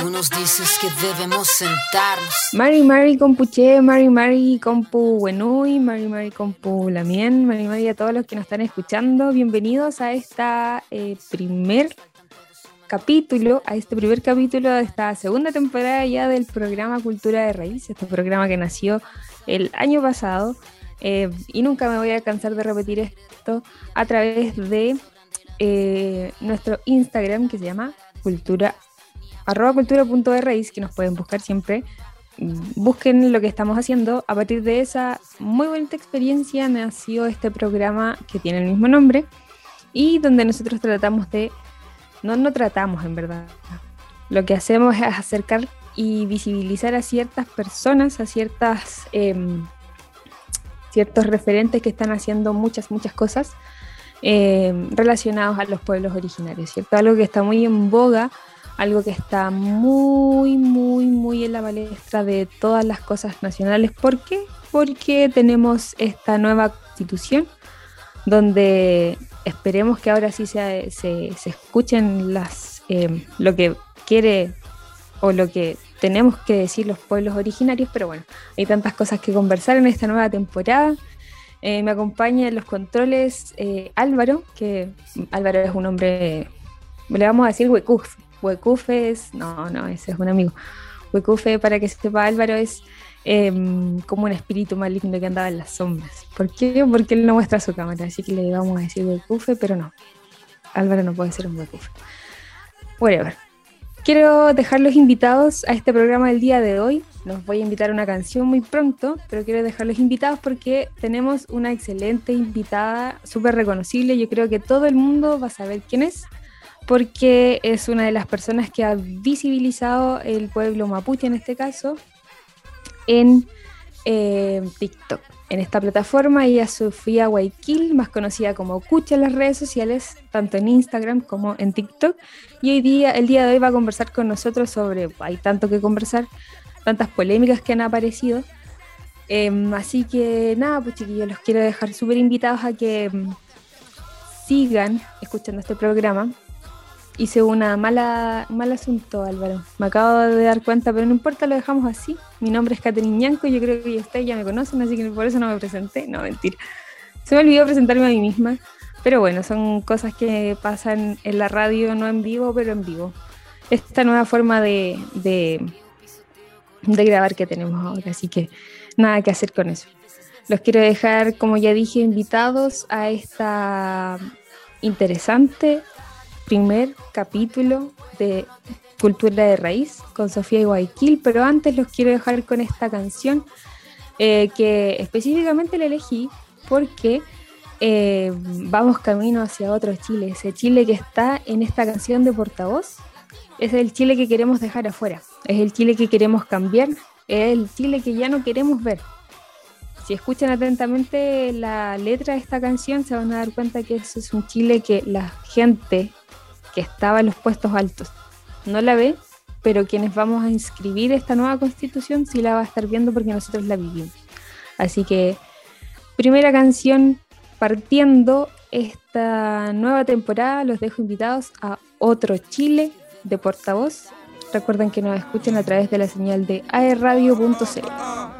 Tú nos dices que debemos sentarnos. Mari Mari Compuche, Mari Mari Compu Wenui, Mari Mari Compu Lamien, Mari Mari a todos los que nos están escuchando. Bienvenidos a esta eh, primer capítulo, a este primer capítulo de esta segunda temporada ya del programa Cultura de Raíz, este programa que nació el año pasado. Eh, y nunca me voy a cansar de repetir esto a través de eh, nuestro Instagram que se llama cultura arroba cultura.raíz, que nos pueden buscar siempre. Busquen lo que estamos haciendo. A partir de esa muy bonita experiencia nació este programa que tiene el mismo nombre y donde nosotros tratamos de, no, no tratamos en verdad, lo que hacemos es acercar y visibilizar a ciertas personas, a ciertas, em, ciertos referentes que están haciendo muchas, muchas cosas em, relacionados a los pueblos originarios, ¿cierto? Algo que está muy en boga algo que está muy, muy, muy en la palestra de todas las cosas nacionales. ¿Por qué? Porque tenemos esta nueva constitución donde esperemos que ahora sí se, se, escuchen las, eh, lo que quiere o lo que tenemos que decir los pueblos originarios, pero bueno, hay tantas cosas que conversar en esta nueva temporada. Eh, me acompaña en los controles eh, Álvaro, que Álvaro es un hombre, le vamos a decir huecuf, Huecufe es, no, no, ese es un amigo. Huecufe, para que sepa Álvaro, es em, como un espíritu maligno que andaba en las sombras. ¿Por qué? Porque él no muestra su cámara, así que le vamos a decir Huecufe, pero no. Álvaro no puede ser un Huecufe. Whatever. Quiero dejar los invitados a este programa del día de hoy. Los voy a invitar a una canción muy pronto, pero quiero dejarlos invitados porque tenemos una excelente invitada, súper reconocible. Yo creo que todo el mundo va a saber quién es porque es una de las personas que ha visibilizado el pueblo mapuche en este caso en eh, TikTok. En esta plataforma ella es Sofía Guayquil, más conocida como Cucha en las redes sociales, tanto en Instagram como en TikTok. Y hoy día, el día de hoy va a conversar con nosotros sobre, hay tanto que conversar, tantas polémicas que han aparecido. Em, así que nada, pues chiquillos, los quiero dejar súper invitados a que em, sigan escuchando este programa hice una mala, un mal asunto, Álvaro. Me acabo de dar cuenta, pero no importa, lo dejamos así. Mi nombre es Catherine Ñanco, yo creo que ustedes ya me conocen, así que por eso no me presenté. No, mentira. Se me olvidó presentarme a mí misma. Pero bueno, son cosas que pasan en la radio, no en vivo, pero en vivo. Esta nueva forma de, de, de grabar que tenemos ahora, así que nada que hacer con eso. Los quiero dejar, como ya dije, invitados a esta interesante primer capítulo de Cultura de Raíz con Sofía Guayquil, pero antes los quiero dejar con esta canción eh, que específicamente la elegí porque eh, vamos camino hacia otro Chile, ese Chile que está en esta canción de portavoz, es el Chile que queremos dejar afuera, es el Chile que queremos cambiar, es el Chile que ya no queremos ver. Si escuchan atentamente la letra de esta canción, se van a dar cuenta que eso es un Chile que la gente que estaba en los puestos altos no la ve, pero quienes vamos a inscribir esta nueva constitución sí la va a estar viendo porque nosotros la vivimos. Así que, primera canción partiendo esta nueva temporada, los dejo invitados a otro Chile de portavoz. Recuerden que nos escuchen a través de la señal de aerradio.cl.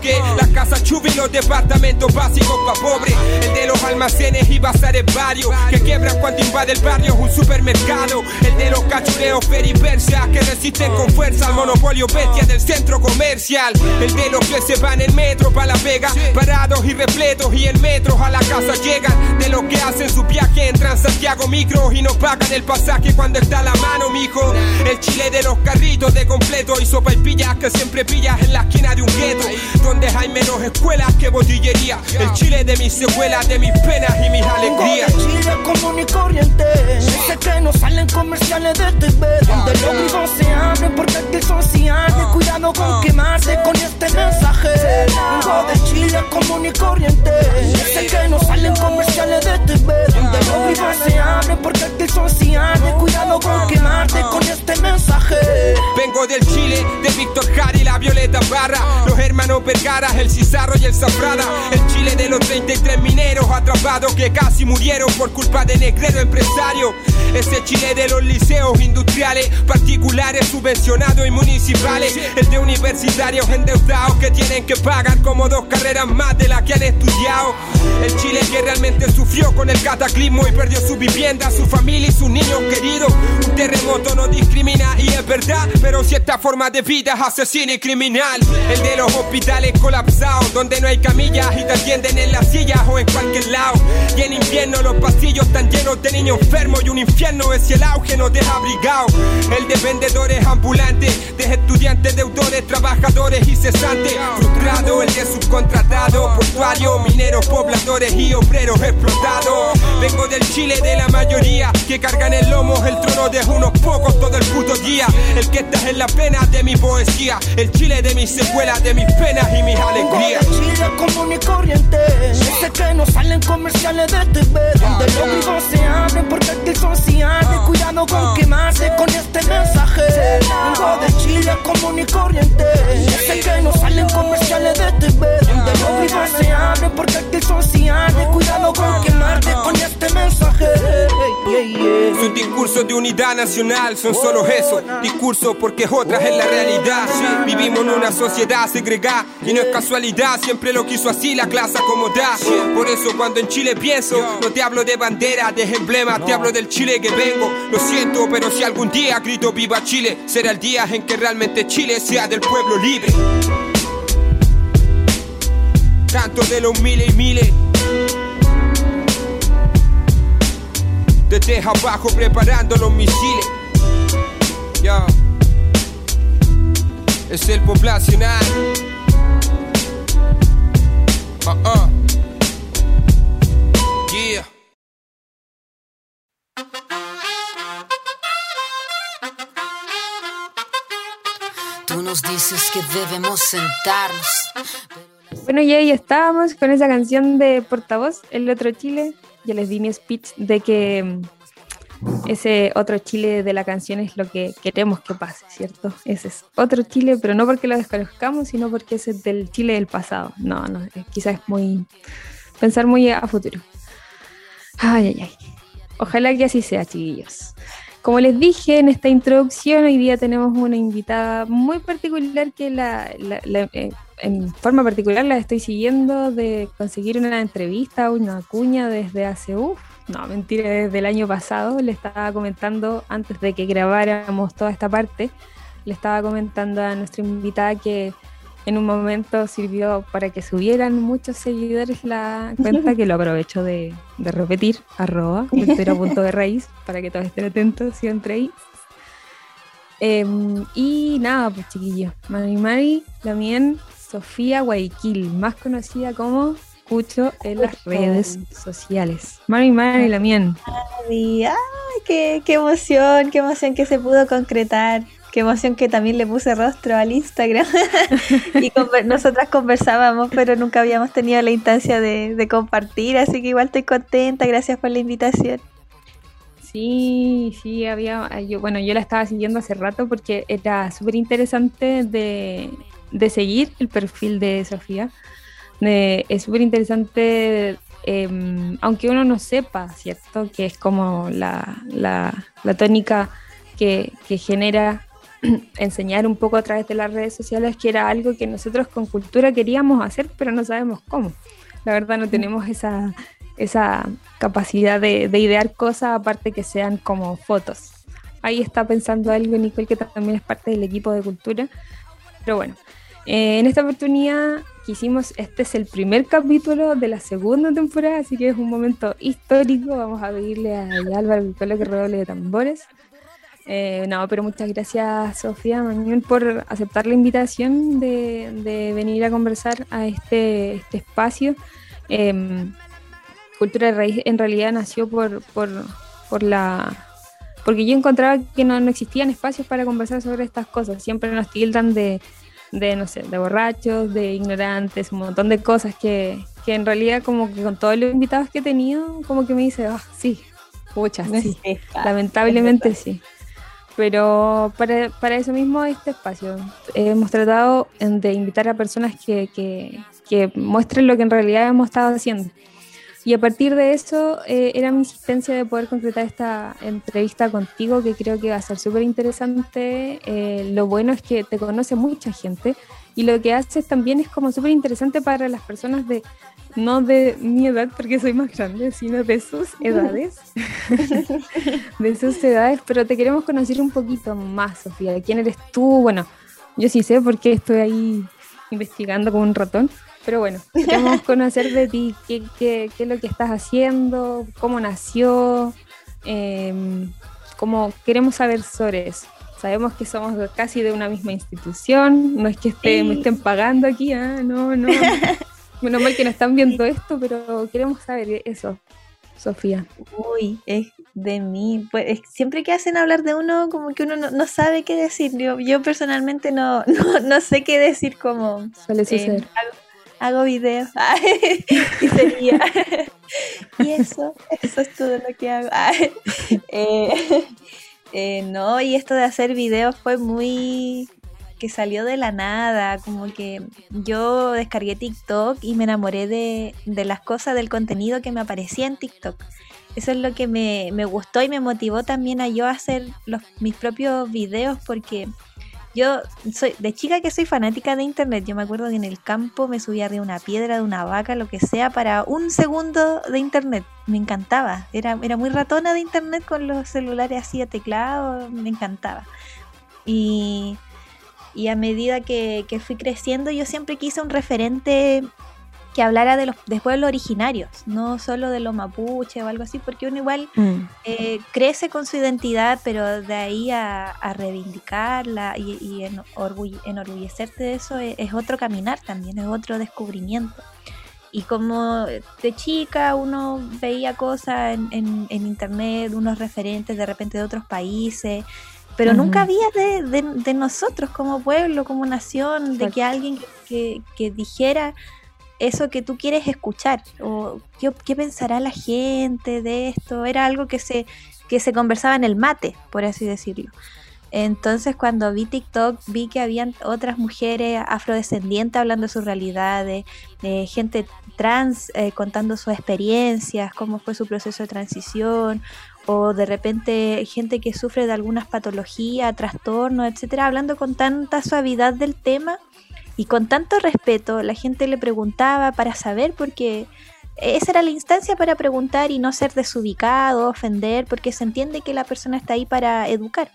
las casas chubis, los departamentos básicos pa' pobre. El de los almacenes y bazares varios. Que quiebran cuando invade el barrio un supermercado. El de los cachureos peripersia que resisten con fuerza al monopolio bestia del centro comercial. El de los que se van en metro pa' la pega. Parados y repletos y en metros a la casa llegan. De los que hacen su viaje entran Santiago Micro y no pagan el pasaje cuando está a la mano, mijo. El chile de los carritos de completo y sopa y pillas que siempre pillas en la esquina de un gueto donde hay menos escuelas que botillería. El Chile de mis secuelas, de mis penas y mis alegrías. Chile común y corriente, ese que no salen comerciales de TV Donde los grifos se abren porque aquí son cianes Cuidado con quemarse con este mensaje. Vengo de Chile común y corriente. Sé que no salen comerciales de TV Donde los grifos se abren porque aquí son cianes Cuidado con quemarte con este mensaje. Vengo del Chile, de Víctor Jara y la Violeta Barra. Los hermanos El Cizarro y el Zafrada El Chile de los 33 mineros atrapados que casi murieron por culpa de negrero empresario ese Chile de los liceos industriales, particulares, subvencionados y municipales. El de universitarios endeudados que tienen que pagar como dos carreras más de las que han estudiado. El Chile que realmente sufrió con el cataclismo y perdió su vivienda, su familia y sus niños queridos. Un terremoto no discrimina y es verdad, pero si esta forma de vida es asesina y criminal. El de los hospitales colapsados, donde no hay camillas y te atienden en las sillas o en cualquier lado. Y en invierno los pasillos están llenos de niños enfermos y un infierno es el auge nos deja abrigado. El de vendedores ambulantes, de estudiantes, deudores, trabajadores y cesantes. Frustrado, el de subcontratado, portuario, mineros, pobladores y obreros explotados. Vengo del Chile de la mayoría, que cargan el lomo el trono de unos pocos todo el puto día. El que está en la pena de mi poesía, el Chile de mis secuelas, de mis penas y mis alegrías. Chile común y corriente, sé que no salen comerciales de TV, donde los vivos se abren porque aquí son cuidado con quemarse con este mensaje. Vengo de Chile común y corriente. Sé que no salen comerciales de TV. Donde los vivos se abren porque aquí son cianes. Cuidado con quemarte con este mensaje. Sus discursos de unidad nacional son solo eso. Discursos porque otras es la realidad. Vivimos en una sociedad segregada y no es casualidad. Siempre lo quiso así la clase acomodada. Por eso cuando en Chile pienso, no te hablo de bandera, de emblema, te hablo del Chile que vengo. Lo siento, pero si algún día grito viva Chile, será el día en que realmente Chile sea del pueblo libre. Canto de los miles y miles. Desde abajo preparando los misiles. Ya. Es el poblacional. Uh -uh. Yeah. Tú nos dices que debemos sentarnos. Bueno, y ahí estábamos con esa canción de Portavoz, El Otro Chile. Ya les di mi speech de que ese otro Chile de la canción es lo que queremos que pase, ¿cierto? Ese es otro Chile, pero no porque lo desconozcamos, sino porque ese es del Chile del pasado. No, no, quizás es muy. pensar muy a futuro. Ay, ay, ay. Ojalá que así sea, chiquillos. Como les dije en esta introducción, hoy día tenemos una invitada muy particular que la, eh, en forma particular la estoy siguiendo de conseguir una entrevista, una cuña desde hace, uff, no, mentira, desde el año pasado. Le estaba comentando, antes de que grabáramos toda esta parte, le estaba comentando a nuestra invitada que en un momento sirvió para que subieran muchos seguidores la cuenta, que lo aprovecho de, de repetir, arroba, punto de raíz, para que todos estén atentos siempre ahí. Eh, y nada, pues chiquillos, Mari Mari, también Sofía Guayaquil, más conocida como Cucho en las redes sociales. Mari Mari, la mien. Ay, qué, qué emoción, qué emoción que se pudo concretar. Qué emoción que también le puse rostro al Instagram. y conver nosotras conversábamos, pero nunca habíamos tenido la instancia de, de, compartir, así que igual estoy contenta. Gracias por la invitación. Sí, sí, había. Yo, bueno, yo la estaba siguiendo hace rato porque era súper interesante de, de, seguir el perfil de Sofía. De, es súper interesante, eh, aunque uno no sepa, ¿cierto? Que es como la, la, la tónica que, que genera enseñar un poco a través de las redes sociales, que era algo que nosotros con cultura queríamos hacer, pero no sabemos cómo. La verdad no tenemos esa, esa capacidad de, de idear cosas aparte que sean como fotos. Ahí está pensando algo Nicole, que también es parte del equipo de cultura. Pero bueno, eh, en esta oportunidad quisimos, este es el primer capítulo de la segunda temporada, así que es un momento histórico. Vamos a pedirle a Álvaro Nicola que redoble de tambores. Eh, no, pero muchas gracias Sofía Mañón por aceptar la invitación de, de, venir a conversar a este, este espacio. Eh, Cultura de Raíz en realidad nació por, por, por, la, porque yo encontraba que no, no existían espacios para conversar sobre estas cosas, siempre nos tildan de, de, no sé, de borrachos, de ignorantes, un montón de cosas que, que en realidad como que con todos los invitados que he tenido, como que me dice, ah, sí, pucha, sí, lamentablemente sí. Pero para, para, eso mismo este espacio hemos tratado de invitar a personas que, que, que muestren lo que en realidad hemos estado haciendo. Y a partir de eso eh, era mi insistencia de poder concretar esta entrevista contigo, que creo que va a ser súper interesante. Eh, lo bueno es que te conoce mucha gente y lo que haces también es como súper interesante para las personas de, no de mi edad porque soy más grande, sino de sus edades. de sus edades, pero te queremos conocer un poquito más, Sofía. ¿Quién eres tú? Bueno, yo sí sé porque estoy ahí investigando como un ratón. Pero bueno, queremos conocer de ti qué, qué, qué, es lo que estás haciendo, cómo nació, eh, cómo queremos saber sobre eso. Sabemos que somos casi de una misma institución, no es que esté, me estén pagando aquí, ¿eh? no, no. Menos mal que no están viendo esto, pero queremos saber eso, Sofía. Uy, es de mí. Pues siempre que hacen hablar de uno, como que uno no, sabe qué decir. Yo, yo personalmente no, no, no, sé qué decir como... Suele suceder. Eh, hago videos y sería y eso eso es todo lo que hago eh, eh, no y esto de hacer videos fue muy que salió de la nada como que yo descargué TikTok y me enamoré de, de las cosas del contenido que me aparecía en TikTok. Eso es lo que me, me gustó y me motivó también a yo hacer los, mis propios videos porque yo soy de chica que soy fanática de internet. Yo me acuerdo que en el campo me subía arriba una piedra, de una vaca, lo que sea, para un segundo de internet. Me encantaba. Era, era muy ratona de internet con los celulares así a teclado. Me encantaba. Y, y a medida que, que fui creciendo, yo siempre quise un referente que hablara de los de pueblos originarios, no solo de los mapuches o algo así, porque uno igual mm. eh, crece con su identidad, pero de ahí a, reivindicarla y, en, enorgullecerte de eso es, otro caminar también, es otro descubrimiento. Y como de chica uno veía cosas en, internet, unos referentes de repente de otros países, pero nunca había de, nosotros como pueblo, como nación, de que alguien que, que dijera eso que tú quieres escuchar o qué, pensará la gente de esto. Era algo que se, que se conversaba en el mate, por así decirlo. Entonces cuando vi TikTok vi que habían otras mujeres afrodescendientes hablando de sus realidades, de gente trans eh, contando sus experiencias, cómo fue su proceso de transición, o de repente gente que sufre de algunas patologías, trastornos, etcétera, hablando con tanta suavidad del tema y con tanto respeto la gente le preguntaba para saber porque esa era la instancia para preguntar y no ser desubicado, ofender, porque se entiende que la persona está ahí para educar.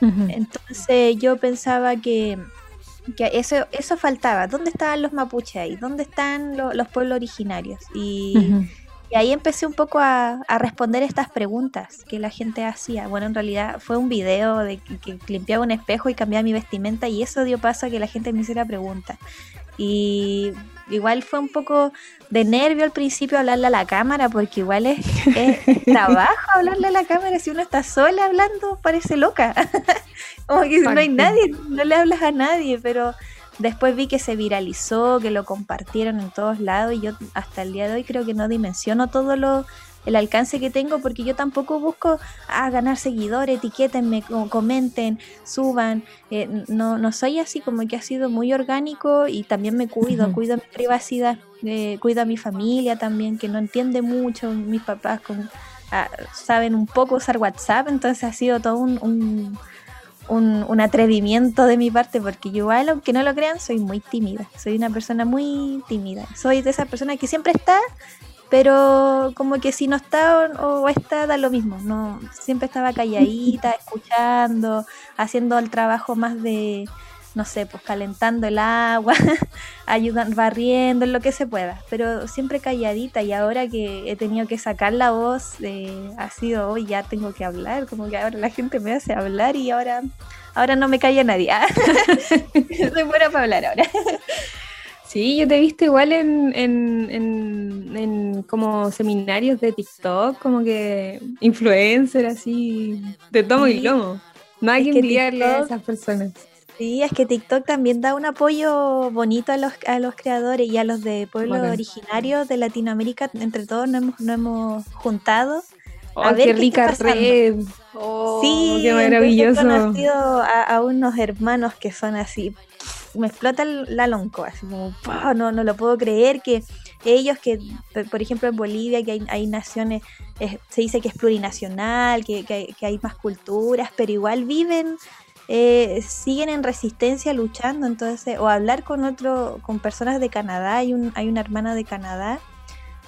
Entonces yo pensaba que, que, eso, eso faltaba. ¿Dónde estaban los mapuches ahí? ¿Dónde están los pueblos originarios? Y, y ahí empecé un poco a, responder estas preguntas que la gente hacía. Bueno, en realidad fue un video de que, limpiaba un espejo y cambiaba mi vestimenta y eso dio paso a que la gente me hiciera preguntas. Y igual fue un poco de nervio al principio hablarle a la cámara, porque igual es, trabajo hablarle a la cámara. Si uno está sola hablando, parece loca. Como que no hay nadie, no le hablas a nadie, pero Después vi que se viralizó, que lo compartieron en todos lados y yo hasta el día de hoy creo que no dimensiono todo lo el alcance que tengo porque yo tampoco busco a ah, ganar seguidores, etiquétenme, comenten, suban. Eh, no, no soy así, como que ha sido muy orgánico y también me cuido, cuido mi privacidad, eh, cuido a mi familia también, que no entiende mucho, mis papás con, ah, saben un poco usar WhatsApp, entonces ha sido todo un un, atrevimiento de mi parte, porque yo igual, aunque no lo crean, soy muy tímida. Soy una persona muy tímida. Soy de esas personas que siempre está, pero como que si no está o, está, da lo mismo. No, siempre estaba calladita, escuchando, haciendo el trabajo más de, no sé, pues calentando el agua, ayudando, barriendo, en lo que se pueda, pero siempre calladita y ahora que he tenido que sacar la voz, eh, ha sido hoy ya tengo que hablar, como que ahora la gente me hace hablar y ahora, ahora no me calla nadie. Soy buena para hablar ahora. Sí, yo te he visto igual en, en, en, en como seminarios de TikTok, como que influencer así, de tomo y lomo. No hay Es que envidiarle a esas personas. Sí, es que TikTok también da un apoyo bonito a los, a los creadores y a los de pueblos originarios de Latinoamérica. Entre todos nos hemos, nos hemos juntado. Oh, A ver qué qué rica está red. Oh, sí, qué entonces maravilloso. He conocido a, a unos hermanos que son así. Me explota el- la lonco, así como, "Pah, no, no lo puedo creer que ellos que, por- por ejemplo, en Bolivia, que hay, hay naciones, es- se dice que es plurinacional, que, que hay- que hay más culturas, pero igual viven eh, siguen en resistencia luchando, entonces, o hablar con otro, con personas de Canadá, hay un, hay una hermana de Canadá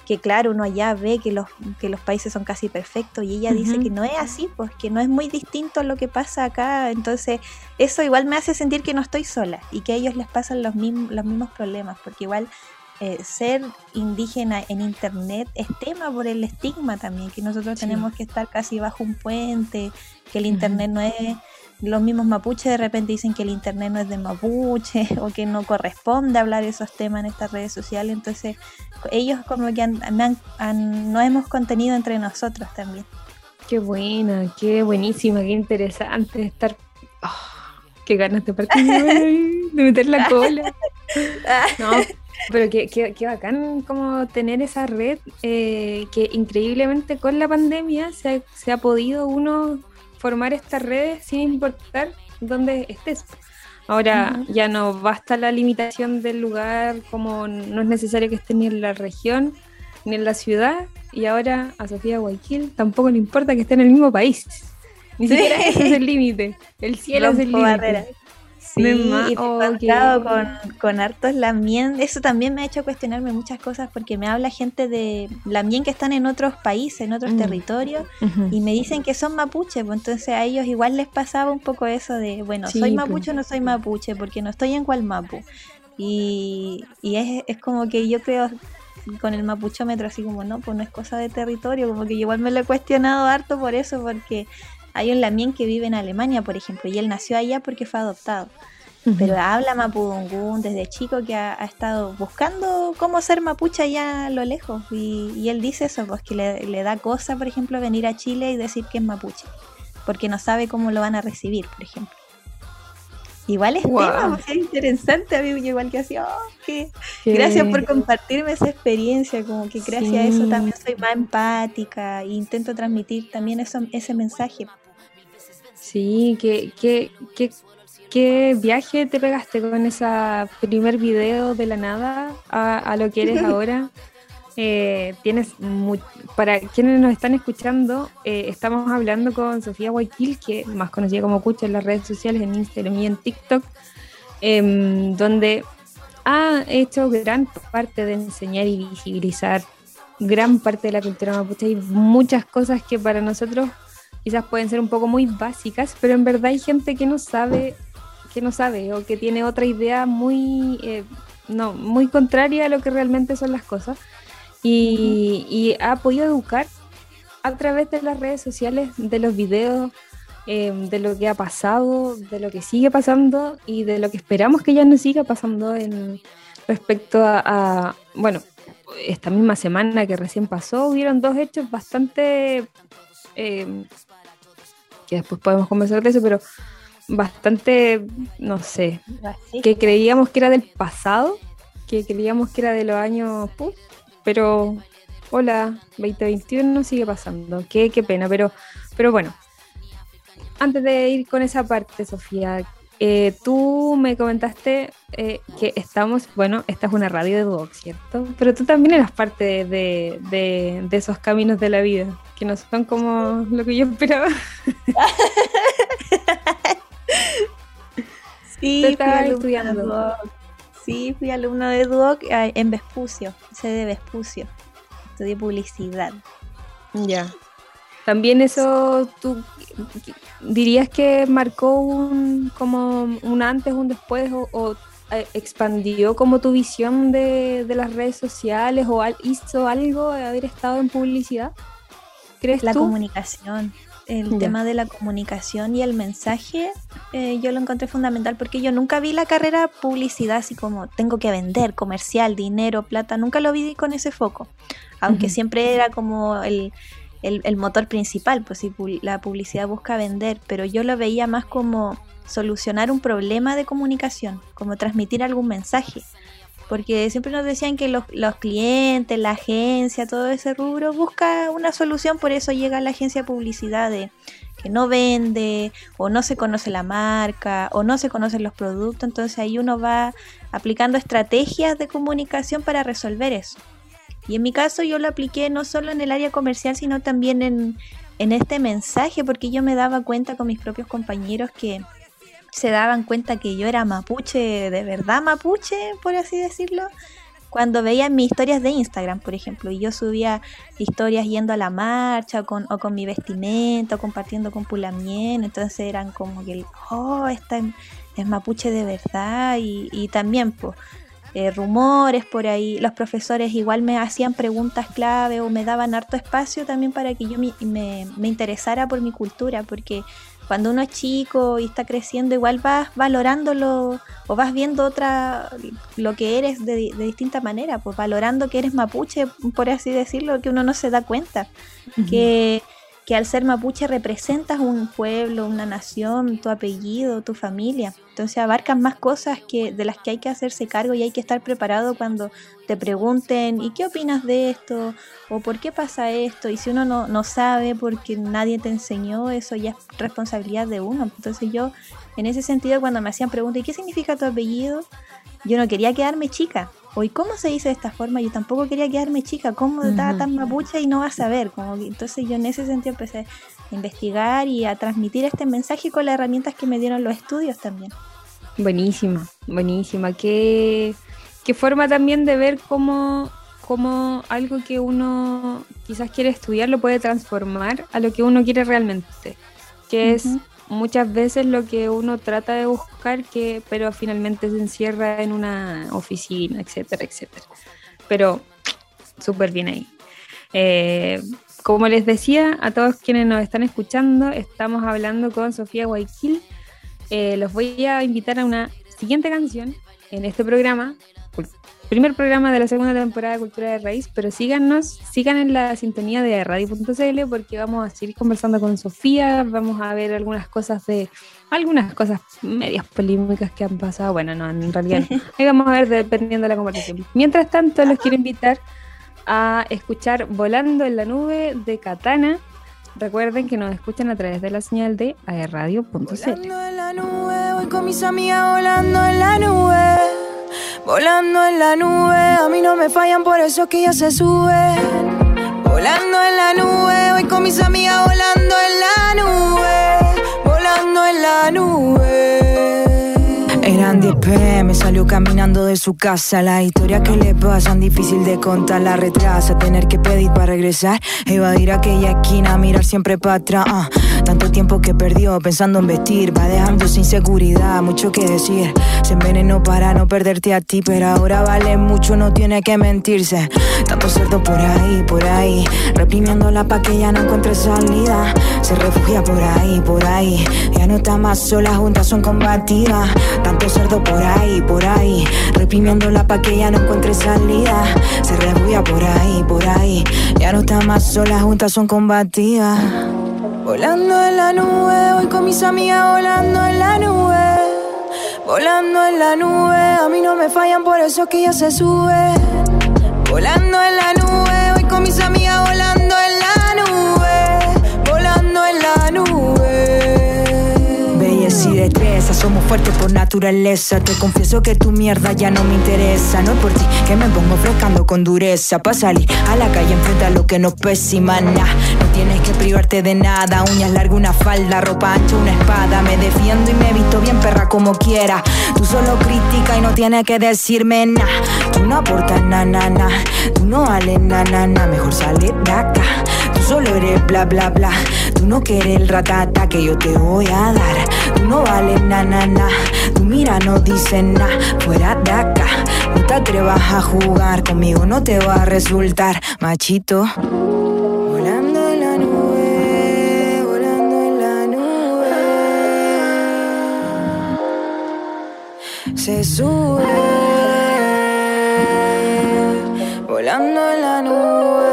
que claro, uno allá ve que los, que los países son casi perfectos y ella dice que no es así, pues que no es muy distinto a lo que pasa acá, entonces eso igual me hace sentir que no estoy sola y que a ellos les pasan los mismos, los mismos problemas, porque igual eh, ser indígena en internet es tema por el estigma también, que nosotros Sí. tenemos que estar casi bajo un puente, que el internet no es los mismos mapuches de repente dicen que el internet no es de mapuche o que no corresponde hablar esos temas en estas redes sociales, entonces ellos como que han, me han- han- nos hemos contenido entre nosotros también. Qué buena, qué buenísima, qué interesante estar. Ah, qué ganas de meter la cola. No, pero qué, qué, qué bacán como tener esa red eh, que increíblemente con la pandemia se ha, se ha podido uno formar estas redes sin importar dónde estés. Ahora ya no basta la limitación del lugar, como no es necesario que esté ni en la región ni en la ciudad, y ahora a Sofía Guayaquil tampoco le importa que esté en el mismo país. Ni Sí. siquiera ese es el límite, el cielo es el límite. Sí, y oh, encontrado qué- con, con hartos lamien. Eso también me ha hecho cuestionarme muchas cosas porque me habla gente de lamien que están en otros países, en otros Mm. territorios, y me dicen que son mapuches. pues entonces a ellos igual les pasaba un poco eso de, bueno, Sí, soy pues. mapuche o no soy mapuche, porque no estoy en cual mapu. Y, y es, es como que yo creo con el mapuchómetro así como no, pues no es cosa de territorio, como que igual me lo he cuestionado harto por eso, porque hay un lamien que vive en Alemania, por ejemplo, y él nació allá porque fue adoptado. Pero habla mapudungún desde chico que ha, ha estado buscando cómo ser mapuche allá a lo lejos. Y, y él dice eso, pues que le, le da cosa, por ejemplo, venir a Chile y decir que es mapuche, porque no sabe cómo lo van a recibir, por ejemplo. Igual es tema, pues, es interesante, a mí igual que así, oh, que- gracias por compartirme esa experiencia, como que gracias a eso también soy más empática e intento transmitir también eso, ese mensaje. Sí, qué, qué, qué, qué viaje te pegaste con ese primer video de la nada a, a lo que eres ahora. Eh, tienes para quienes nos están escuchando, eh, estamos hablando con Sofía Guayaquil, que más conocida como Cucha en las redes sociales, en Instagram y en TikTok, em, donde ha hecho gran parte de enseñar y visibilizar gran parte de la cultura mapuche y muchas cosas que para nosotros quizás pueden ser un poco muy básicas, pero en verdad hay gente que no sabe, que no sabe o que tiene otra idea muy, eh, no, muy contraria a lo que realmente son las cosas. Y, y ha podido educar a través de las redes sociales, de los videos, eh, de lo que ha pasado, de lo que sigue pasando y de lo que esperamos que ya no siga pasando en respecto a, a, bueno, esta misma semana que recién pasó, hubieron dos hechos bastante eh, que después podemos conversar de eso, pero bastante, no sé, Así. que creíamos que era del pasado, que creíamos que era de los años, pero hola, 2021 sigue pasando, qué, qué pena, pero, pero bueno, antes de ir con esa parte, Sofía, eh, tú me comentaste eh, que estamos, bueno, esta es una radio de Duoc, ¿cierto? Pero tú también eras parte de, de- de- de esos caminos de la vida, que no son como lo que yo esperaba. Sí, Tú fui estudiando. de Duoc. Sí, fui alumno de Duoc eh, en Vespucio, sede de Vespucio. Estudié publicidad. Ya. También eso, ¿tú dirías que marcó un, como un antes, un después, o, o, eh, expandió como tu visión de, de las redes sociales, o al- hizo algo de haber estado en publicidad? crees la tú? comunicación. El tema de la comunicación y el mensaje, eh, yo lo encontré fundamental porque yo nunca vi la carrera publicidad así como tengo que vender, comercial, dinero, plata, nunca lo vi con ese foco. Aunque siempre era como el, el- motor principal, pues si la publicidad busca vender, pero yo lo veía más como solucionar un problema de comunicación, como transmitir algún mensaje. Porque siempre nos decían que los, clientes, la agencia, todo ese rubro busca una solución, por eso llega la agencia de publicidad que no vende, o no se conoce la marca, o no se conocen los productos, entonces ahí uno va aplicando estrategias de comunicación para resolver eso. Y en mi caso yo lo apliqué no solo en el área comercial, sino también en, en este mensaje, porque yo me daba cuenta con mis propios compañeros que se daban cuenta que yo era mapuche, de verdad mapuche, por así decirlo, cuando veían mis historias de Instagram, por ejemplo, y yo subía historias yendo a la marcha o con, o con mi vestimenta o compartiendo con Pulamien, entonces eran como que, oh, esta es, mapuche de verdad, y también, pues, eh, rumores por ahí, los profesores igual me hacían preguntas clave o me daban harto espacio también para que yo me, me, me interesara por mi cultura, porque cuando uno es chico y está creciendo, igual vas valorándolo o vas viendo otra, lo que eres de, de distinta manera, pues valorando que eres mapuche, por así decirlo, que uno no se da cuenta, que, que al ser mapuche representas un pueblo, una nación, tu apellido, tu familia. Entonces abarcan más cosas que, de las que hay que hacerse cargo y hay que estar preparado cuando te pregunten, ¿y qué opinas de esto? ¿O por qué pasa esto? Y si uno no, no sabe porque nadie te enseñó, eso ya es responsabilidad de uno. Entonces yo, en ese sentido, cuando me hacían preguntas, ¿y qué significa tu apellido? Yo no quería quedarme chica. O ¿y cómo se dice de esta forma? Yo tampoco quería quedarme chica. ¿Cómo estaba tan mapuche y no va a saber? Como que- entonces yo en ese sentido empecé a investigar y a transmitir este mensaje con las herramientas que me dieron los estudios también. Buenísima, buenísima. Qué, qué forma también de ver cómo, cómo algo que uno quizás quiere estudiar lo puede transformar a lo que uno quiere realmente. Que es. Muchas veces lo que uno trata de buscar, que, pero finalmente se encierra en una oficina, etcétera, etcétera. Pero súper bien ahí. Eh, como les decía a todos quienes nos están escuchando, estamos hablando con Sofía Guayquil. Eh, los voy a invitar a una siguiente canción en este programa, primer programa de la segunda temporada de Cultura de Raíz, pero síganos, sigan en la sintonía de radio.cl porque vamos a seguir conversando con Sofía, vamos a ver algunas cosas de algunas cosas medias polémicas que han pasado, bueno, no, en realidad no. ahí vamos a ver dependiendo de la conversación. Mientras tanto, los quiero invitar a escuchar Volando en la Nube de Katana. Recuerden que nos escuchan a través de la señal de aerradio.cl. Volando en la nube, voy con mis amigas volando en la nube. Volando en la nube, a mí no me fallan, por eso es que ya se suben. Volando en la nube, voy con mis amigas volando en la nube. Volando en la nube. Eran 10 pm, salió caminando de su casa. La historia que le pasan, difícil de contar. La retrasa, tener que pedir para regresar. Evadir aquella esquina, mirar siempre para atrás. ah. Tanto tiempo que perdió pensando en vestir. Va dejando sin seguridad, mucho que decir. Se envenenó para no perderte a ti. Pero ahora vale mucho, no tiene que mentirse. Tanto cerdo por ahí, por ahí. Reprimiéndola pa' que ya no encuentre salida. Se refugia por ahí, por ahí. Ya no está más sola, juntas son combatidas. Tanto cerdo por ahí, por ahí. Reprimiéndola pa' que ya no encuentre salida. Se refugia por ahí, por ahí. Ya no está más sola, juntas son combatidas. Volando en la nube, voy con mis amigas volando en la nube. Volando en la nube, a mí no me fallan, por eso es que ya se sube. Volando en la nube, voy con mis amigas volando en la nube. Volando en la nube. Belleza y destreza, somos fuertes por naturaleza. Te confieso que tu mierda ya no me interesa. No es por ti que me pongo frescando con dureza. Pa' salir a la calle enfrenta lo que nos mana. No tienes que privarte de nada. Uñas largas, una falda, ropa ancha, una espada. Me defiendo y me visto bien perra como quiera. Tú solo critica y no tienes que decirme nada. Tú no aportas na na na. Tú no vales na na na. Mejor salir de acá. Tú solo eres bla bla bla. Tú no quieres el ratata que yo te voy a dar. Tú no vales na na na. Tu mira no dice nada. Fuera de acá. No te atrevas a jugar conmigo, no te va a resultar machito. Se sube, volando en la nube.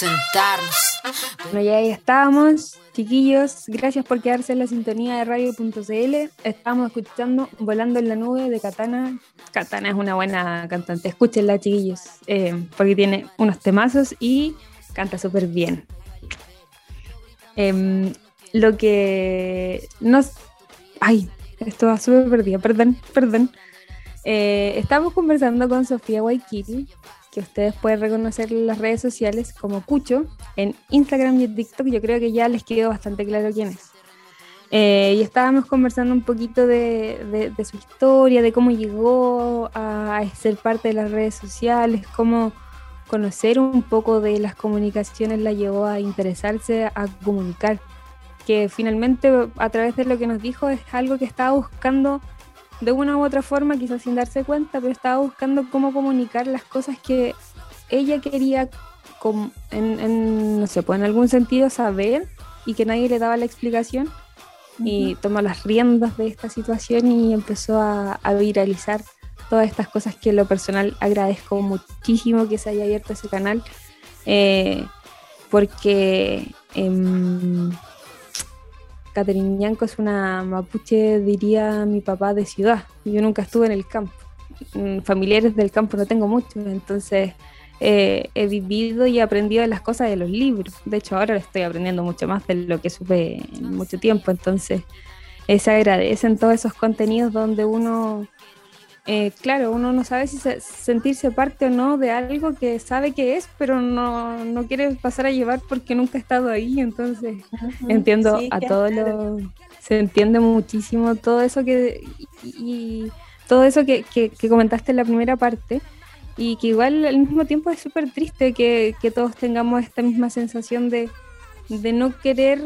Sentarnos. Bueno, ya ahí estábamos, chiquillos. Gracias por quedarse en la sintonía de radio.cl. Estamos escuchando Volando en la Nube de Katana. Katana es una buena cantante. Escúchenla, chiquillos, eh, porque tiene unos temazos y canta súper bien. Em, lo que nos. Ay, esto va súper perdido, perdón, perdón. Eh, estamos conversando con Sofía Waikiri, que ustedes pueden reconocer en las redes sociales como Cucho, en Instagram y en TikTok. Yo creo que ya les quedó bastante claro quién es. Eh, y estábamos conversando un poquito de, de- de su historia, de cómo llegó a ser parte de las redes sociales, cómo conocer un poco de las comunicaciones la llevó a interesarse a comunicar. Que finalmente a través de lo que nos dijo es algo que estaba buscando de una u otra forma, quizás sin darse cuenta, pero estaba buscando cómo comunicar las cosas que ella quería, com- en, en, no sé, pues en algún sentido saber y que nadie le daba la explicación. Y tomó las riendas de esta situación y empezó a, a viralizar todas estas cosas que en lo personal agradezco muchísimo que se haya abierto ese canal. eh, porque em, Catherine Ñanco es una mapuche, diría mi papá, de ciudad. Yo nunca estuve en el campo. Mm, Familiares del campo no tengo muchos, entonces eh, he vivido y aprendido las cosas de los libros. De hecho, ahora estoy aprendiendo mucho más de lo que supe en mucho tiempo. Entonces, eh, se agradecen todos esos contenidos donde uno, eh, claro, uno no sabe si se- sentirse parte o no de algo que sabe que es, pero no, no quiere pasar a llevar porque nunca ha estado ahí. Entonces, entiendo Sí, a todos claro. los se entiende muchísimo todo eso que y, y todo eso que, que- que comentaste en la primera parte y que igual al mismo tiempo es súper triste que, que todos tengamos esta misma sensación de, de no querer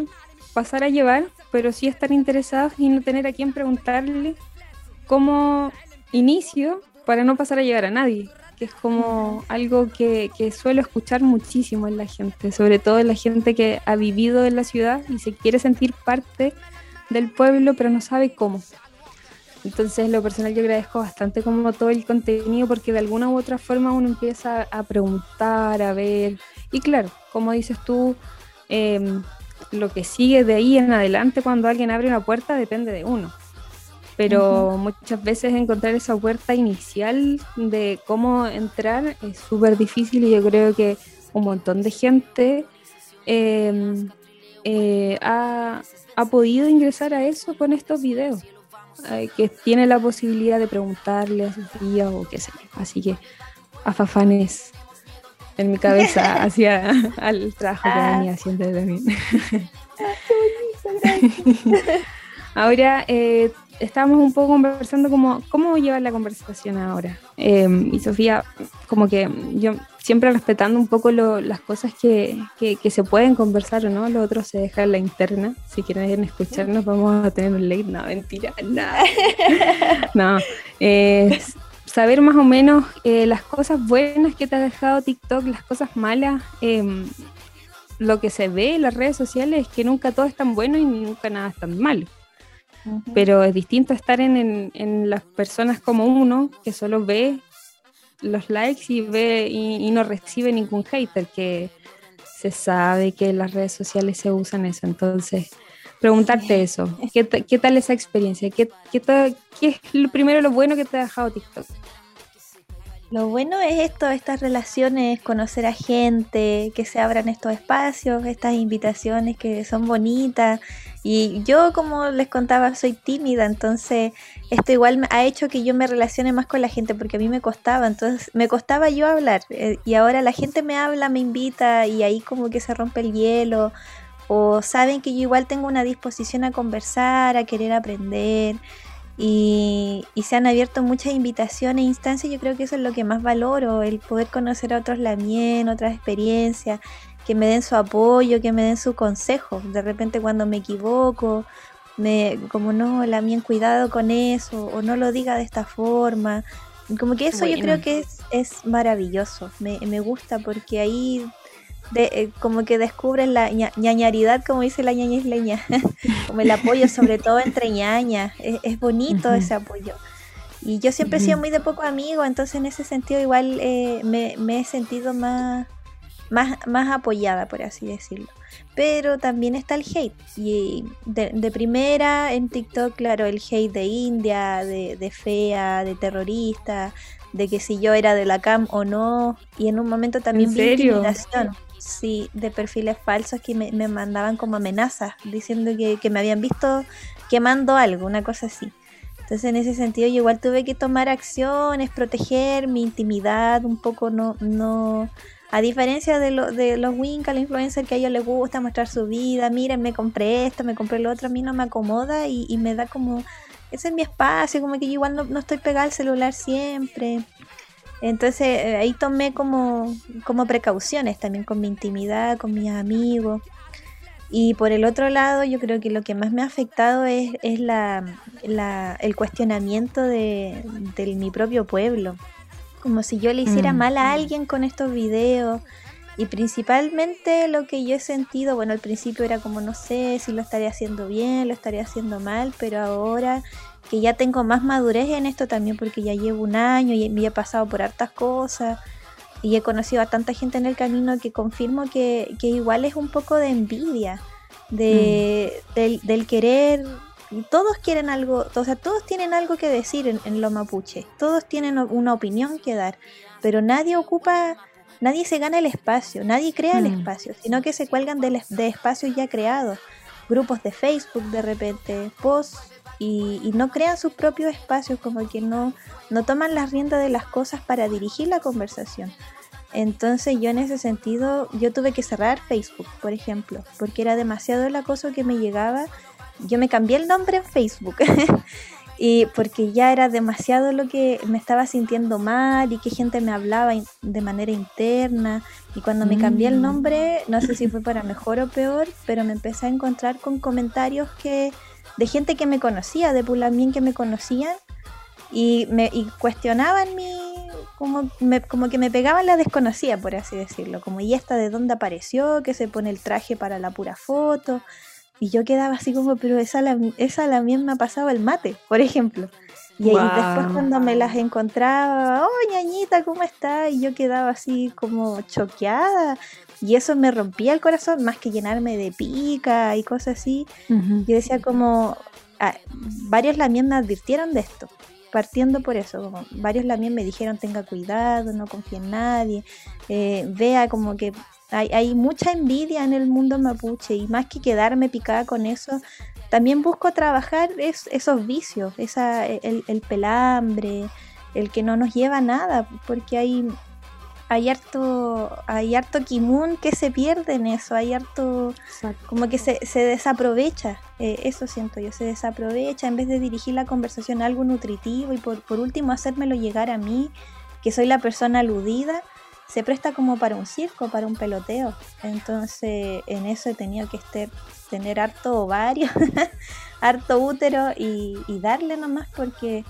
pasar a llevar pero sí estar interesados y no tener a quien preguntarle cómo inicio para no pasar a llevar a nadie que es como algo que, que suelo escuchar muchísimo en la gente, sobre todo en la gente que ha vivido en la ciudad y se quiere sentir parte del pueblo, pero no sabe cómo. Entonces, lo personal yo agradezco bastante como todo el contenido porque de alguna u otra forma uno empieza a preguntar, a ver. Y claro, como dices tú, em, lo que sigue de ahí en adelante cuando alguien abre una puerta depende de uno. Pero muchas veces encontrar esa puerta inicial de cómo entrar es súper difícil y yo creo que un montón de gente em, eh, ha, ha podido ingresar a eso con estos videos, eh, que tiene la posibilidad de preguntarle a Sofía o qué sé yo. Así que a Fafanes en mi cabeza hacia al trabajo que Ah. venía haciendo también. Ahora eh, estábamos un poco conversando como cómo llevar la conversación ahora. Eh, y Sofía, como que yo siempre respetando un poco lo- las cosas que, que- que se pueden conversar o no, lo otro se deja en la interna. Si quieren escucharnos, vamos a tener un late. No, mentira, nada. No, eh, saber más o menos eh, las cosas buenas que te ha dejado TikTok, las cosas malas. em, lo que se ve en las redes sociales es que nunca todo es tan bueno y nunca nada es tan malo pero es distinto estar en, en- en las personas como uno que solo ve los likes y ve y, no recibe ningún hater, que se sabe que las redes sociales se usan eso. Entonces, preguntarte eso, ¿qué, qué tal esa experiencia? ¿Qué, qué, ¿Qué es lo primero lo bueno que te ha dejado TikTok? Lo bueno es esto, estas relaciones, conocer a gente, que se abran estos espacios, estas invitaciones que son bonitas. Y yo, como les contaba, soy tímida, entonces esto igual ha hecho que yo me relacione más con la gente, porque a mí me costaba, entonces me costaba yo hablar. Eh, y ahora la gente me habla, me invita y ahí como que se rompe el hielo. O saben que yo igual tengo una disposición a conversar, a querer aprender y, se han abierto muchas invitaciones e instancias. Yo creo que eso es lo que más valoro, el poder conocer a otros Lamien, otras experiencias, que me den su apoyo, que me den su consejo. De repente cuando me equivoco, me, como no, Lamien, cuidado con eso, o no lo diga de esta forma. Como que eso yo creo que es, es maravilloso, me, me gusta porque ahí de, eh, como que descubren la ñañaridad, como dice la ñaña isleña, como el apoyo, sobre todo entre ñañas, es, bonito ese apoyo. Y yo siempre he sido muy de poco amigo, entonces en ese sentido igual eh, me, he sentido más, más, más apoyada, por así decirlo. Pero también está el hate. Y de, primera en TikTok, claro, el hate de India, de, de fea, de terrorista, de que si yo era de la CAM o no. Y en un momento también vi intimidación sí, de perfiles falsos que me, mandaban como amenazas, diciendo que, me habían visto quemando algo, una cosa así. Entonces en ese sentido yo igual tuve que tomar acciones, proteger mi intimidad, un poco no, no, a diferencia de, lo, de los Winkle influencers que a ellos les gusta mostrar su vida, miren, me compré esto, me compré lo otro, a mí no me acomoda y, me da como, ese es mi espacio, como que yo igual no, no estoy pegada al celular siempre. Entonces eh, ahí tomé como, como precauciones también con mi intimidad, con mis amigos. Y por el otro lado, yo creo que lo que más me ha afectado es, es la, el cuestionamiento de, mi propio pueblo. Como si yo le hiciera mm. mal a alguien con estos videos. Y principalmente lo que yo he sentido, bueno, al principio era como no sé si lo estaría haciendo bien, lo estaría haciendo mal, pero ahora que ya tengo más madurez en esto también porque ya llevo un año y me he pasado por hartas cosas y he conocido a tanta gente en el camino que confirmo que, igual es un poco de envidia, de, mm. del, querer, todos quieren algo, o sea, todos tienen algo que decir en, en lo mapuche, todos tienen una opinión que dar, pero nadie ocupa, nadie se gana el espacio, nadie crea el mm. espacio, sino que se cuelgan de, de espacios ya creados grupos de Facebook de repente, posts y, no crean sus propios espacios, como que no, no toman las riendas de las cosas para dirigir la conversación. Entonces yo en ese sentido, yo tuve que cerrar Facebook, por ejemplo, porque era demasiado el acoso que me llegaba. Yo me cambié el nombre en Facebook. y porque ya era demasiado lo que me estaba sintiendo mal y que gente me hablaba de manera interna. Y cuando me cambié el mm. nombre, no sé si fue para mejor o peor, pero me empecé a encontrar con comentarios que de gente que me conocía, de Pulamín que me conocían y me y cuestionaban mi como, como que me pegaban la desconocida, por así decirlo, como y esta de dónde apareció, que se pone el traje para la pura foto. Y yo quedaba así como, pero esa la, esa la misma pasaba el mate, por ejemplo. Y ahí después cuando me las encontraba, oh ñañita, ¿cómo está? Y yo quedaba así como choqueada. Y eso me rompía el corazón, más que llenarme de pica y cosas así. Yo decía como, ah, varios lamien me advirtieron de esto, partiendo por eso, como varios lamien me dijeron tenga cuidado, no confíe en nadie, eh, vea como que hay, mucha envidia en el mundo mapuche y más que quedarme picada con eso, también busco trabajar esos vicios, esa, el, el pelambre, el que no nos lleva a nada, porque hay hay harto, hay harto kimun que se pierde en eso, hay harto como que se, se desaprovecha, eh, eso siento yo, se desaprovecha en vez de dirigir la conversación a algo nutritivo y por, por último hacérmelo llegar a mí, que soy la persona aludida, se presta como para un circo, para un peloteo. Entonces en eso he tenido que este, tener harto ovario, harto útero y, y darle nomás porque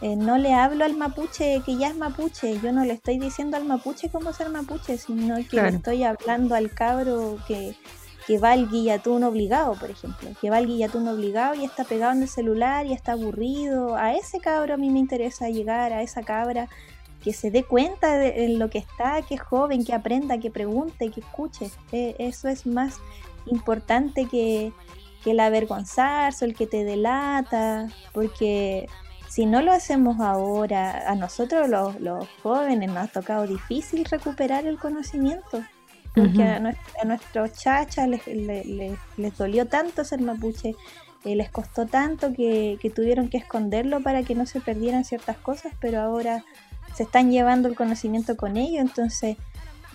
eh, no le hablo al mapuche que ya es mapuche, yo no le estoy diciendo al mapuche cómo ser mapuche, sino que le estoy hablando al cabro que, que va al guillatún obligado, por ejemplo, que va al guillatún obligado y está pegado en el celular y está aburrido, a ese cabro a mí me interesa llegar, a esa cabra que se dé cuenta de lo que está, que es joven, que aprenda, que pregunte, que escuche. Eh, eso es más importante que, que el avergonzarse, el que te delata, porque si no lo hacemos ahora, a nosotros los, los jóvenes nos ha tocado difícil recuperar el conocimiento, porque a, nuestro, a, nuestros chachas les, les, les, les, dolió tanto ser mapuche, eh, les costó tanto que, que tuvieron que esconderlo para que no se perdieran ciertas cosas, pero ahora se están llevando el conocimiento con ellos, entonces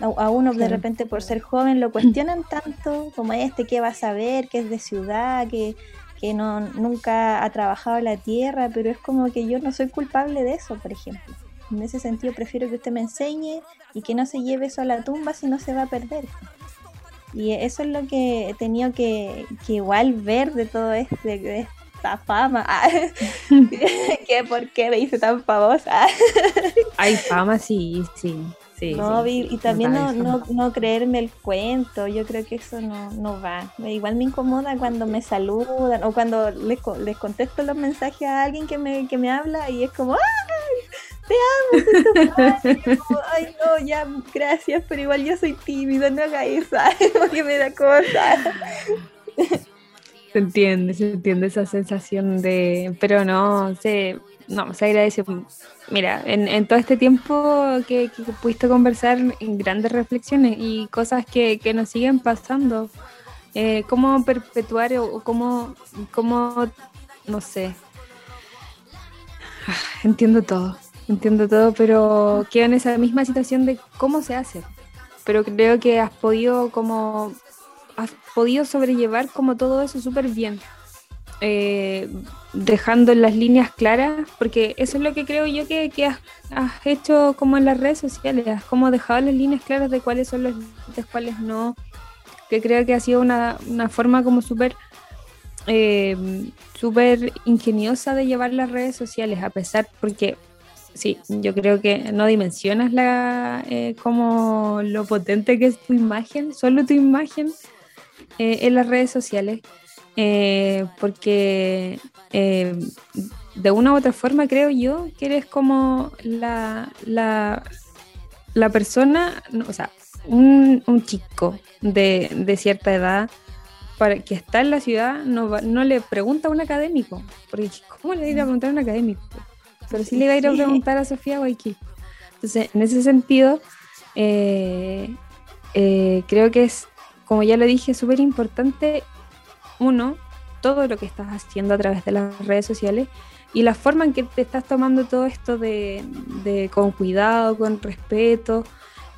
a, uno de repente por ser joven lo cuestionan tanto como este que va a saber, que es de ciudad, que, que no, nunca ha trabajado la tierra, pero es como que yo no soy culpable de eso, por ejemplo. En ese sentido prefiero que usted me enseñe y que no se lleve eso a la tumba si no se va a perder. Y eso es lo que he tenido que, que igual ver de todo este, de fama. ¿Qué, ¿Por qué me hice tan famosa? Hay fama, sí, sí. Sí, no, sí, y, y también no, no, no, creerme el cuento, yo creo que eso no, no va. Igual me incomoda cuando me saludan o cuando les, les contesto los mensajes a alguien que me, que me habla y es como, ¡ay! Te amo, como, ay no, ya, gracias, pero igual yo soy tímido, no haga eso, porque me da cosa. Se entiende, se entiende esa sensación de, pero no, se, no, se agradece. Mira, en, en todo este tiempo que, que, pudiste conversar grandes reflexiones y cosas que, que nos siguen pasando, eh, cómo perpetuar o cómo, cómo, no sé, entiendo todo, entiendo todo, pero quedo en esa misma situación de cómo se hace. Pero creo que has podido como, has podido sobrellevar como todo eso súper bien. Eh, dejando las líneas claras, porque eso es lo que creo yo que, que has, hecho como en las redes sociales, has como dejado las líneas claras de cuáles son los límites, cuáles no, que creo que ha sido una, una forma como súper eh, súper ingeniosa de llevar las redes sociales, a pesar, porque sí, yo creo que no dimensionas la eh, como lo potente que es tu imagen, solo tu imagen eh, en las redes sociales. Eh, porque eh, de una u otra forma creo yo que eres como la, la, la persona, no, o sea, un, un chico de, de, cierta edad para que está en la ciudad no, va, no le pregunta a un académico, porque ¿cómo le va a preguntar a un académico? Pero sí le va a ir a preguntar a Sofía Guayquí. Entonces, en ese sentido, eh, creo que es, como ya lo dije, súper importante uno, todo lo que estás haciendo a través de las redes sociales y la forma en que te estás tomando todo esto de, de con cuidado, con respeto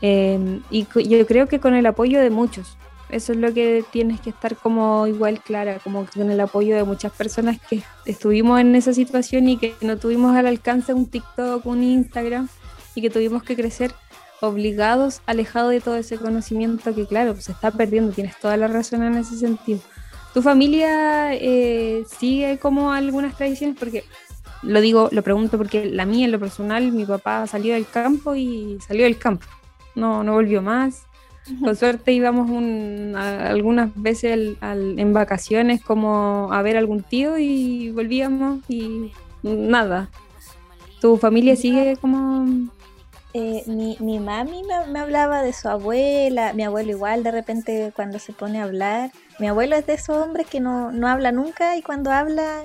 eh, y yo creo que con el apoyo de muchos. Eso es lo que tienes que estar como igual clara, como con el apoyo de muchas personas que estuvimos en esa situación y que no tuvimos al alcance un TikTok, un Instagram y que tuvimos que crecer obligados, alejados de todo ese conocimiento que claro, pues se está perdiendo, tienes toda la razón en ese sentido. ¿Tu familia eh, sigue como algunas tradiciones? Porque lo digo, lo pregunto porque la mía en lo personal, mi papá salió del campo y salió del campo. No, no volvió más. Con suerte íbamos un, a, algunas veces al, al, en vacaciones como a ver algún tío y volvíamos y nada. ¿Tu familia sigue como eh, mi, mi, mami me, me, hablaba de su abuela, mi abuelo igual de repente cuando se pone a hablar. Mi abuelo es de esos hombres que no, no habla nunca y cuando habla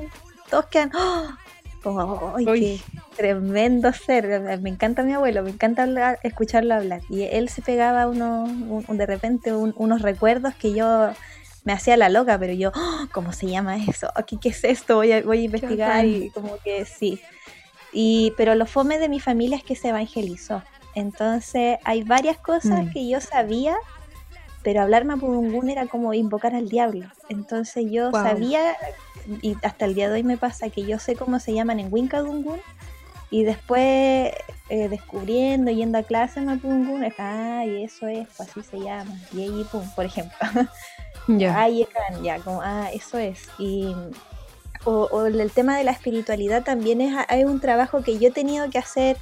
todos quedan ¡oh! ¡ay, qué tremendo ser! Me encanta mi abuelo, me encanta hablar, escucharlo hablar. Y él se pegaba uno, un, de repente un, unos recuerdos que yo me hacía la loca, pero yo, ¡oh! ¿cómo se llama eso? Aquí, ¿qué es esto? Voy a, voy a investigar y como que sí. Y, pero lo fome de mi familia es que se evangelizó. Entonces hay varias cosas mm. que yo sabía, pero hablar mapudungún era como invocar al diablo. Entonces yo wow. sabía, y hasta el día de hoy me pasa que yo sé cómo se llaman en Winkadungun, y después eh, descubriendo, yendo a clase en mapudungún, es, ah, y eso es, pues así se llama, y ahí, pum, por ejemplo. Ya. Ah, y ya, como, ah, eso es. Y o, o, el tema de la espiritualidad también es, es, un trabajo que yo he tenido que hacer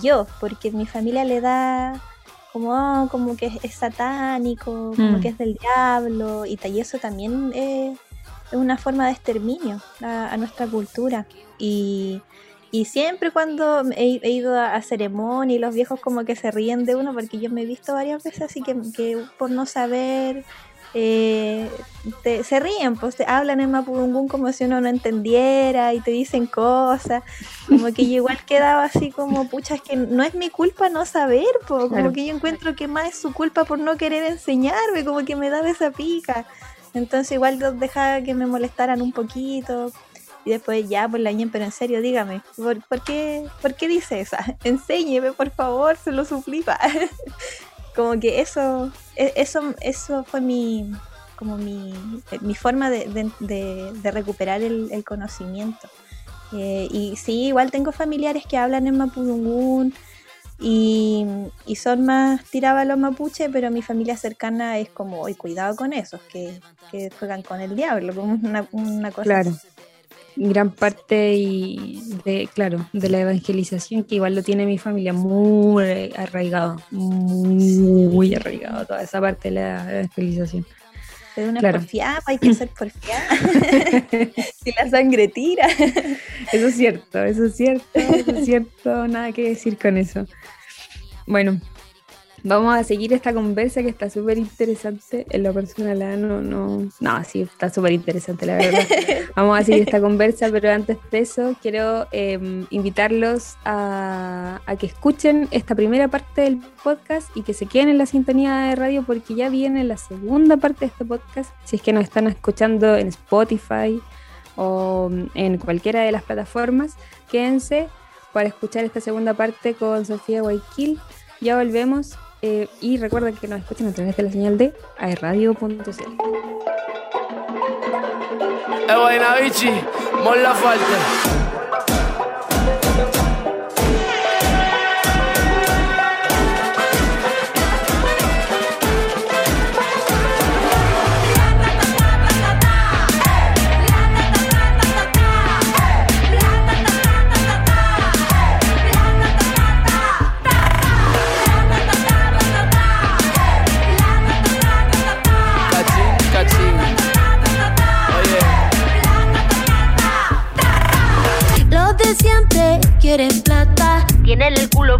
yo, porque mi familia le da como, oh, como que es, es satánico, como mm. que es del diablo, y, y eso también es, es, una forma de exterminio a, a nuestra cultura. Y, y siempre cuando he, he ido a, a ceremonia y los viejos como que se ríen de uno, porque yo me he visto varias veces así que, que por no saber eh, te- se ríen, pues te hablan en Mapudungún como si uno no entendiera y te dicen cosas, como que yo igual quedaba así como, pucha, es que no es mi culpa no saber, po, como Claro. que yo encuentro que más es su culpa por no querer enseñarme, como que me daba esa pica. Entonces igual dejaba que me molestaran un poquito. Y después ya, pues la ñen, pero en serio, dígame, ¿por, por qué, ¿por qué dice esa? Enséñeme, por favor, se lo suplica. como que eso, e- eso, eso fue mi, como mi, mi forma de, de- de- de recuperar el, el conocimiento. Eh, y sí, igual tengo familiares que hablan en Mapudungún y, y son más tirados a los mapuches, pero mi familia cercana es como, hoy cuidado con esos, que, que juegan con el diablo, como una, una cosa Claro. así. Gran parte y de, claro, de la evangelización, que igual lo tiene mi familia muy arraigado, muy arraigado, toda esa parte de la evangelización. Pero una Claro. porfiada, hay que ser porfiada. si la sangre tira. Eso es cierto, eso es cierto, eso es cierto, nada que decir con eso. Bueno, vamos a seguir esta conversa que está súper interesante. En lo personal, ah, no, no, no, sí, está súper interesante, la verdad. Vamos a seguir esta conversa, pero antes de eso, quiero eh, invitarlos a, a que escuchen esta primera parte del podcast y que se queden en la sintonía de radio porque ya viene la segunda parte de este podcast. Si es que nos están escuchando en Spotify o en cualquiera de las plataformas, quédense para escuchar esta segunda parte con Sofía Guayquil. Ya volvemos eh, y recuerden que nos escuchan a través de la señal de aerradio.cl. Eh, vaina bichi, mon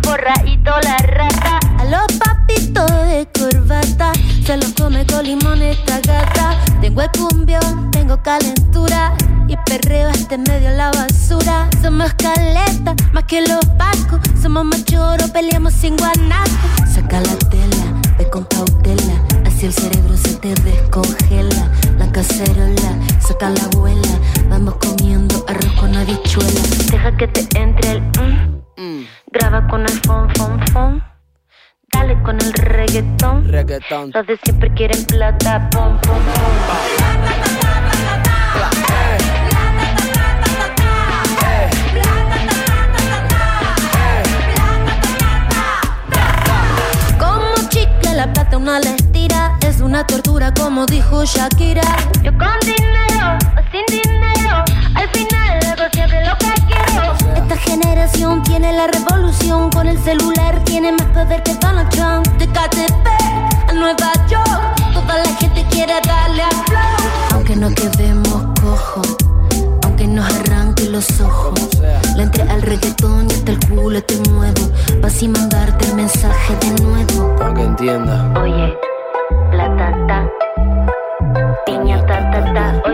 El culo forradito la rata. A los papitos de corbata se los come con limón esta gata. Tengo el cumbión, tengo calentura. Y perreo este medio la basura. Somos caleta, más que los pacos. Somos machoros, peleamos sin guanaco. Saca la tela, ve con cautela. Así el cerebro se te descongela. La cacerola, saca la abuela. Vamos comiendo arroz con habichuela. Deja que te entre el mm. Con el fon, fon, fon. Dale con el reggaetón. reggaetón. Los de siempre quieren plata, pom, pom, pom. La plata una la estira Es una tortura como dijo Shakira Yo tiene la revolución. Con el celular tiene más poder que Donald Trump. De KTP a Nueva York Toda la gente quiere darle a Aunque no quedemos cojos Aunque nos arranque los ojos. Le entré al reggaetón y hasta el culo te muevo. Pa' así mandarte el mensaje de nuevo. Para que entienda. Oye, la tata Piña ta ta ta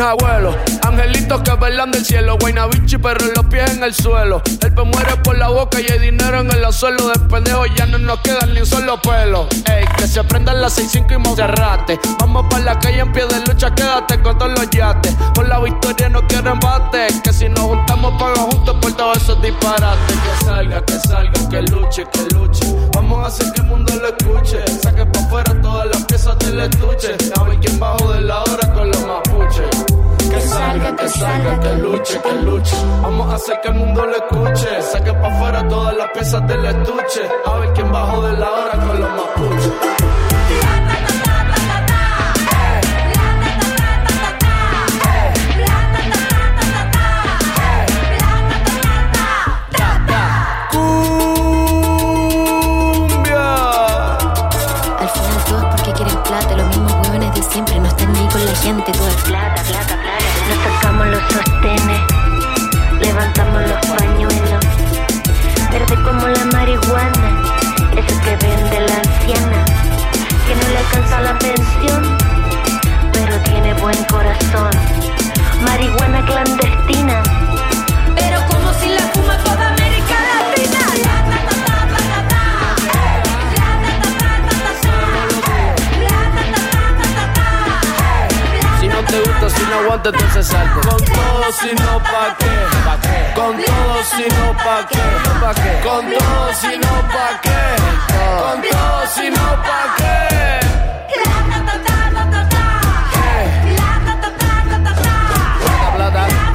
mis. Angelitos que velan del cielo. Guaynabichi, pero los pies en el suelo. El pe muere por la boca y hay dinero en el suelo. De pendejo ya no nos quedan ni un solo pelo. Ey, que se prendan las 6-5 y Monserrate. Vamos para la calle en pie de lucha, quédate con todos los yates. Por la victoria no quiero embate. Que si nos juntamos, paga juntos por todos esos disparates. Que salga, que salga, que luche, que luche. Vamos a hacer que el mundo lo escuche. Saque pa' afuera todas las piezas del estuche. A ver quién bajo que luche, que luche. Vamos a hacer que el mundo lo escuche. Saque pa' fuera todas las piezas del estuche. A ver quién bajo de la hora con los mapuche. ¡Cumbia! Al final todo es porque quieren plata. Los mismos jóvenes de siempre no estén ahí con la gente. Todo es plata. Los sostenes, levantamos los pañuelos. Verde como la marihuana, eso que vende la anciana, que no le alcanza la pensión, pero tiene buen corazón. Marihuana clandestina, pero como si la si no aguanto, entonces salgo. Con todo, si no, pa' qué. ¿Pa qué? Con todo, si no, pa' qué. ¿Pa qué? Con todo, si no, pa' qué. Con todo, si no, pa' qué. Plata, plata, plata, plata. Plata, plata, plata, plata. Plata, plata.